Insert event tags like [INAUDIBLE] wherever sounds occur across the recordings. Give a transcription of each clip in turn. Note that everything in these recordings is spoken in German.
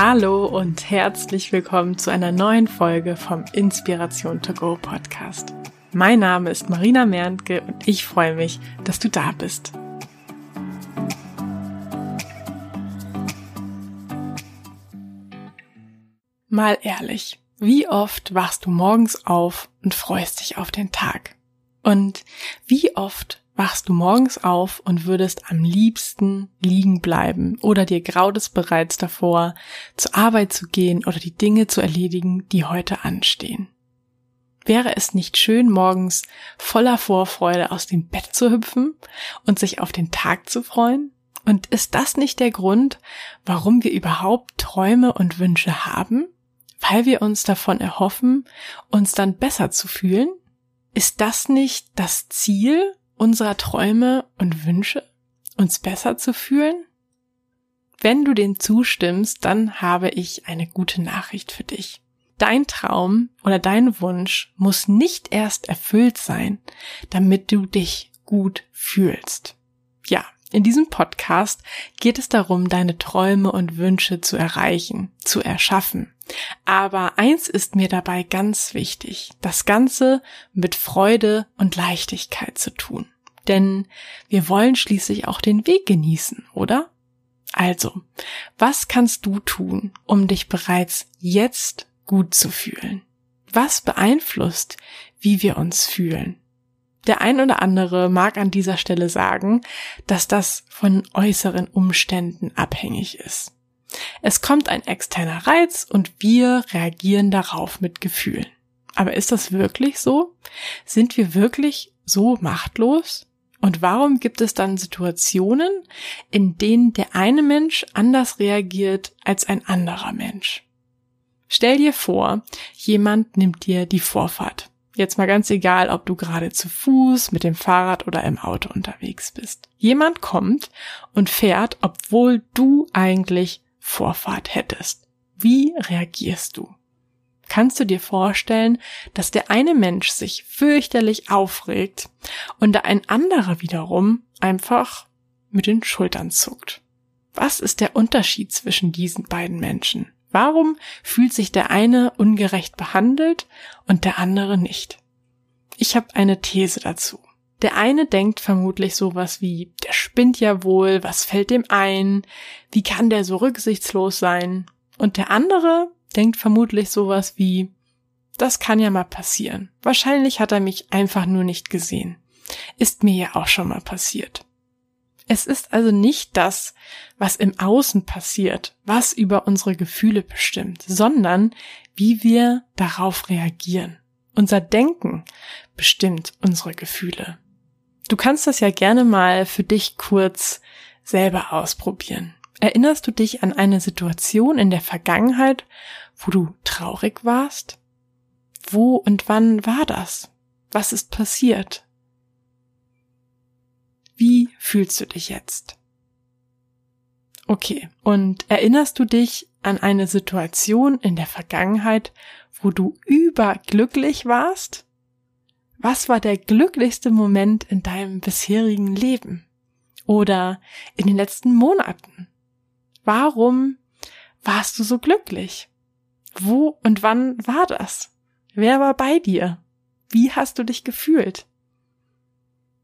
Hallo und herzlich willkommen zu einer neuen Folge vom Inspiration to Go Podcast. Mein Name ist Marina Merntke und ich freue mich, dass du da bist. Mal ehrlich, wie oft wachst du morgens auf und freust dich auf den Tag? Und wie oft wachst du morgens auf und würdest am liebsten liegen bleiben oder dir graut es bereits davor, zur Arbeit zu gehen oder die Dinge zu erledigen, die heute anstehen. Wäre es nicht schön, morgens voller Vorfreude aus dem Bett zu hüpfen und sich auf den Tag zu freuen? Und ist das nicht der Grund, warum wir überhaupt Träume und Wünsche haben? Weil wir uns davon erhoffen, uns dann besser zu fühlen? Ist das nicht das Ziel unserer Träume und Wünsche, uns besser zu fühlen? Wenn du den zustimmst, dann habe ich eine gute Nachricht für dich. Dein Traum oder dein Wunsch muss nicht erst erfüllt sein, damit du dich gut fühlst. Ja, in diesem Podcast geht es darum, deine Träume und Wünsche zu erreichen, zu erschaffen. Aber eins ist mir dabei ganz wichtig, das Ganze mit Freude und Leichtigkeit zu tun. Denn wir wollen schließlich auch den Weg genießen, oder? Also, was kannst du tun, um dich bereits jetzt gut zu fühlen? Was beeinflusst, wie wir uns fühlen? Der ein oder andere mag an dieser Stelle sagen, dass das von äußeren Umständen abhängig ist. Es kommt ein externer Reiz und wir reagieren darauf mit Gefühlen. Aber ist das wirklich so? Sind wir wirklich so machtlos? Und warum gibt es dann Situationen, in denen der eine Mensch anders reagiert als ein anderer Mensch? Stell dir vor, jemand nimmt dir die Vorfahrt. Jetzt mal ganz egal, ob du gerade zu Fuß, mit dem Fahrrad oder im Auto unterwegs bist. Jemand kommt und fährt, obwohl du eigentlich Vorfahrt hättest. Wie reagierst du? Kannst du dir vorstellen, dass der eine Mensch sich fürchterlich aufregt und ein anderer wiederum einfach mit den Schultern zuckt? Was ist der Unterschied zwischen diesen beiden Menschen? Warum fühlt sich der eine ungerecht behandelt und der andere nicht? Ich habe eine These dazu. Der eine denkt vermutlich sowas wie, der spinnt ja wohl, was fällt dem ein, wie kann der so rücksichtslos sein? Und der andere denkt vermutlich sowas wie, das kann ja mal passieren. Wahrscheinlich hat er mich einfach nur nicht gesehen. Ist mir ja auch schon mal passiert. Es ist also nicht das, was im Außen passiert, was über unsere Gefühle bestimmt, sondern wie wir darauf reagieren. Unser Denken bestimmt unsere Gefühle. Du kannst das ja gerne mal für dich kurz selber ausprobieren. Erinnerst du dich an eine Situation in der Vergangenheit, wo du traurig warst? Wo und wann war das? Was ist passiert? Fühlst du dich jetzt? Okay, und erinnerst du dich an eine Situation in der Vergangenheit, wo du überglücklich warst? Was war der glücklichste Moment in deinem bisherigen Leben? Oder in den letzten Monaten? Warum warst du so glücklich? Wo und wann war das? Wer war bei dir? Wie hast du dich gefühlt?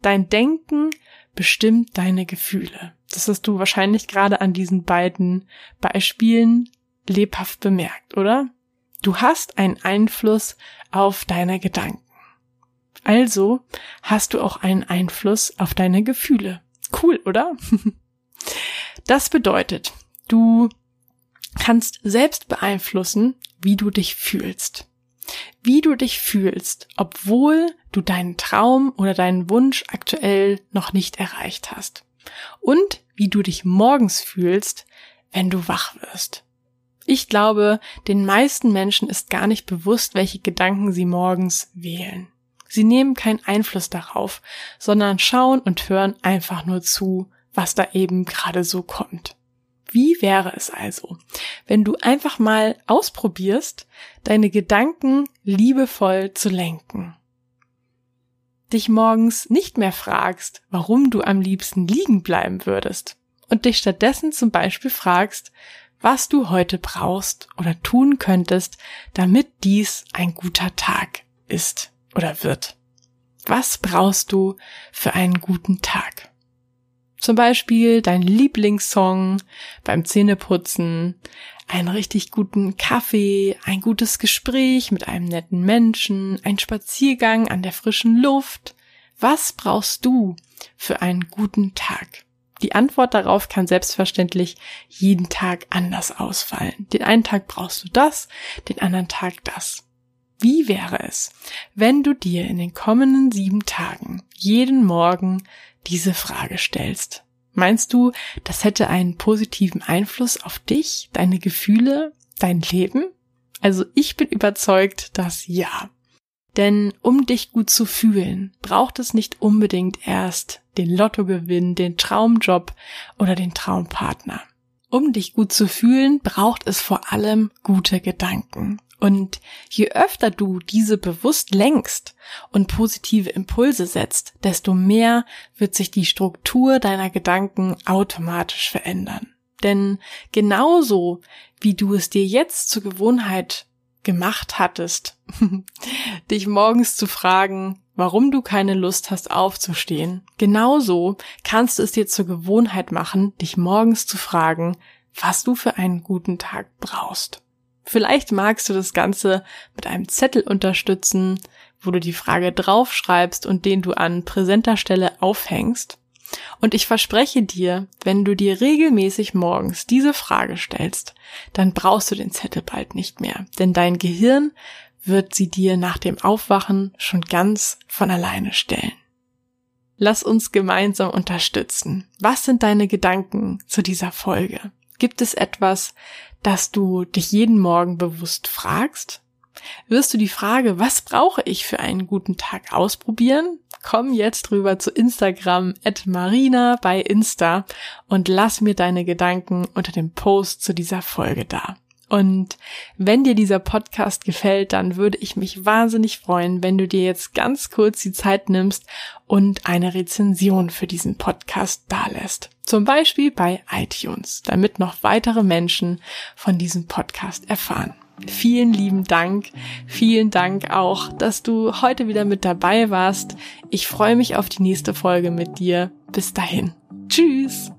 Dein Denken bestimmt deine Gefühle. Das hast du wahrscheinlich gerade an diesen beiden Beispielen lebhaft bemerkt, oder? Du hast einen Einfluss auf deine Gedanken. Also hast du auch einen Einfluss auf deine Gefühle. Cool, oder? [LAUGHS] Das bedeutet, du kannst selbst beeinflussen, wie du dich fühlst wie du dich fühlst, obwohl du deinen Traum oder deinen Wunsch aktuell noch nicht erreicht hast. Und wie du dich morgens fühlst, wenn du wach wirst. Ich glaube, den meisten Menschen ist gar nicht bewusst, welche Gedanken sie morgens wählen. Sie nehmen keinen Einfluss darauf, sondern schauen und hören einfach nur zu, was da eben gerade so kommt. Wie wäre es also, wenn du einfach mal ausprobierst, deine Gedanken liebevoll zu lenken? Dich morgens nicht mehr fragst, warum du am liebsten liegen bleiben würdest und dich stattdessen zum Beispiel fragst, was du heute brauchst oder tun könntest, damit dies ein guter Tag ist oder wird. Was brauchst du für einen guten Tag? Zum Beispiel dein Lieblingssong beim Zähneputzen, einen richtig guten Kaffee, ein gutes Gespräch mit einem netten Menschen, ein Spaziergang an der frischen Luft. Was brauchst du für einen guten Tag? Die Antwort darauf kann selbstverständlich jeden Tag anders ausfallen. Den einen Tag brauchst du das, den anderen Tag das. Wie wäre es, wenn du dir in den kommenden sieben Tagen jeden Morgen diese Frage stellst? Meinst du, das hätte einen positiven Einfluss auf dich, deine Gefühle, dein Leben? Also ich bin überzeugt, dass ja. Denn um dich gut zu fühlen, braucht es nicht unbedingt erst den Lottogewinn, den Traumjob oder den Traumpartner. Um dich gut zu fühlen, braucht es vor allem gute Gedanken. Und je öfter du diese bewusst lenkst und positive Impulse setzt, desto mehr wird sich die Struktur deiner Gedanken automatisch verändern. Denn genauso wie du es dir jetzt zur Gewohnheit gemacht hattest, [LAUGHS] dich morgens zu fragen, warum du keine Lust hast aufzustehen, genauso kannst du es dir zur Gewohnheit machen, dich morgens zu fragen, was du für einen guten Tag brauchst. Vielleicht magst du das Ganze mit einem Zettel unterstützen, wo du die Frage draufschreibst und den du an präsenter Stelle aufhängst. Und ich verspreche dir, wenn du dir regelmäßig morgens diese Frage stellst, dann brauchst du den Zettel bald nicht mehr, denn dein Gehirn wird sie dir nach dem Aufwachen schon ganz von alleine stellen. Lass uns gemeinsam unterstützen. Was sind deine Gedanken zu dieser Folge? Gibt es etwas, das du dich jeden Morgen bewusst fragst? Wirst du die Frage, was brauche ich für einen guten Tag ausprobieren? Komm jetzt rüber zu Instagram at Marina bei Insta und lass mir deine Gedanken unter dem Post zu dieser Folge da. Und wenn dir dieser Podcast gefällt, dann würde ich mich wahnsinnig freuen, wenn du dir jetzt ganz kurz die Zeit nimmst und eine Rezension für diesen Podcast dalässt. Zum Beispiel bei iTunes, damit noch weitere Menschen von diesem Podcast erfahren. Vielen lieben Dank. Vielen Dank auch, dass du heute wieder mit dabei warst. Ich freue mich auf die nächste Folge mit dir. Bis dahin. Tschüss.